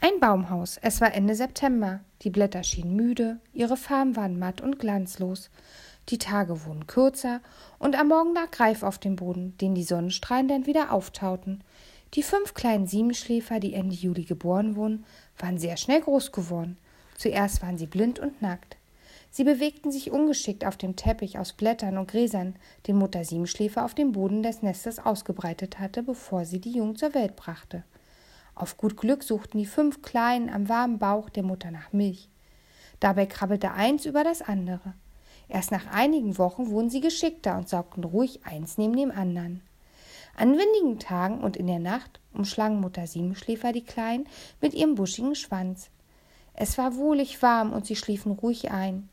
Ein Baumhaus. Es war Ende September. Die Blätter schienen müde, ihre Farben waren matt und glanzlos. Die Tage wurden kürzer und am Morgen lag Greif auf dem Boden, den die Sonnenstrahlen dann wieder auftauten. Die fünf kleinen Siebenschläfer, die Ende Juli geboren wurden, waren sehr schnell groß geworden. Zuerst waren sie blind und nackt. Sie bewegten sich ungeschickt auf dem Teppich aus Blättern und Gräsern, den Mutter Siebenschläfer auf dem Boden des Nestes ausgebreitet hatte, bevor sie die Jungen zur Welt brachte. Auf gut Glück suchten die fünf Kleinen am warmen Bauch der Mutter nach Milch. Dabei krabbelte eins über das andere. Erst nach einigen Wochen wurden sie geschickter und saugten ruhig eins neben dem anderen. An windigen Tagen und in der Nacht umschlang Mutter Siebenschläfer die Kleinen mit ihrem buschigen Schwanz. Es war wohlig warm und sie schliefen ruhig ein.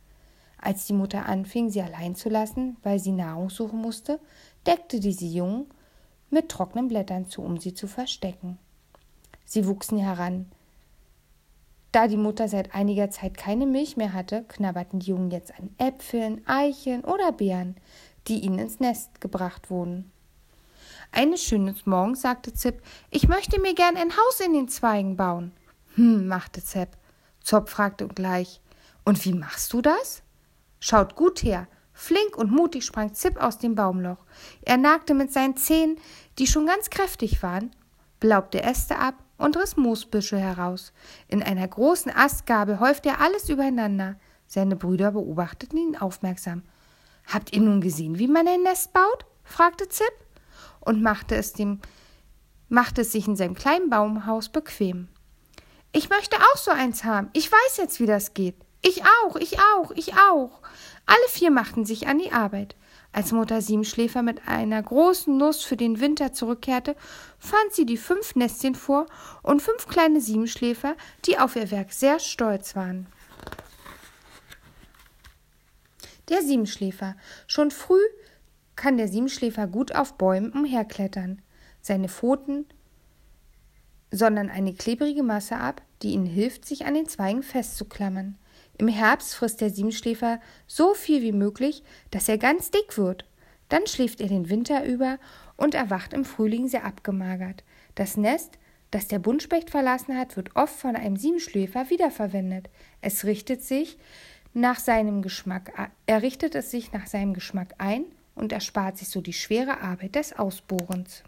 Als die Mutter anfing, sie allein zu lassen, weil sie Nahrung suchen musste, deckte diese Jungen mit trockenen Blättern zu, um sie zu verstecken. Sie wuchsen heran, da die Mutter seit einiger Zeit keine Milch mehr hatte, knabberten die Jungen jetzt an Äpfeln, Eicheln oder Beeren, die ihnen ins Nest gebracht wurden. Eines schönen Morgens sagte Zip, ich möchte mir gern ein Haus in den Zweigen bauen. Hm, machte Zep. Zop fragte gleich, und wie machst du das? Schaut gut her. Flink und mutig sprang Zip aus dem Baumloch. Er nagte mit seinen Zähnen, die schon ganz kräftig waren, blaubte Äste ab und riss Moosbüsche heraus. In einer großen Astgabel häufte er alles übereinander. Seine Brüder beobachteten ihn aufmerksam. Habt ihr nun gesehen, wie man ein Nest baut? fragte Zip und machte es dem machte es sich in seinem kleinen Baumhaus bequem. Ich möchte auch so eins haben. Ich weiß jetzt, wie das geht. Ich auch, ich auch, ich auch. Alle vier machten sich an die Arbeit. Als Mutter Siebenschläfer mit einer großen Nuss für den Winter zurückkehrte, fand sie die fünf Nestchen vor und fünf kleine Siebenschläfer, die auf ihr Werk sehr stolz waren. Der Siebenschläfer. Schon früh kann der Siebenschläfer gut auf Bäumen umherklettern. Seine Pfoten sondern eine klebrige Masse ab, die ihnen hilft, sich an den Zweigen festzuklammern. Im Herbst frisst der Siebenschläfer so viel wie möglich, dass er ganz dick wird. Dann schläft er den Winter über und erwacht im Frühling sehr abgemagert. Das Nest, das der Buntspecht verlassen hat, wird oft von einem Siebenschläfer wiederverwendet. Es richtet sich nach seinem Geschmack, er richtet es sich nach seinem Geschmack ein und erspart sich so die schwere Arbeit des Ausbohrens.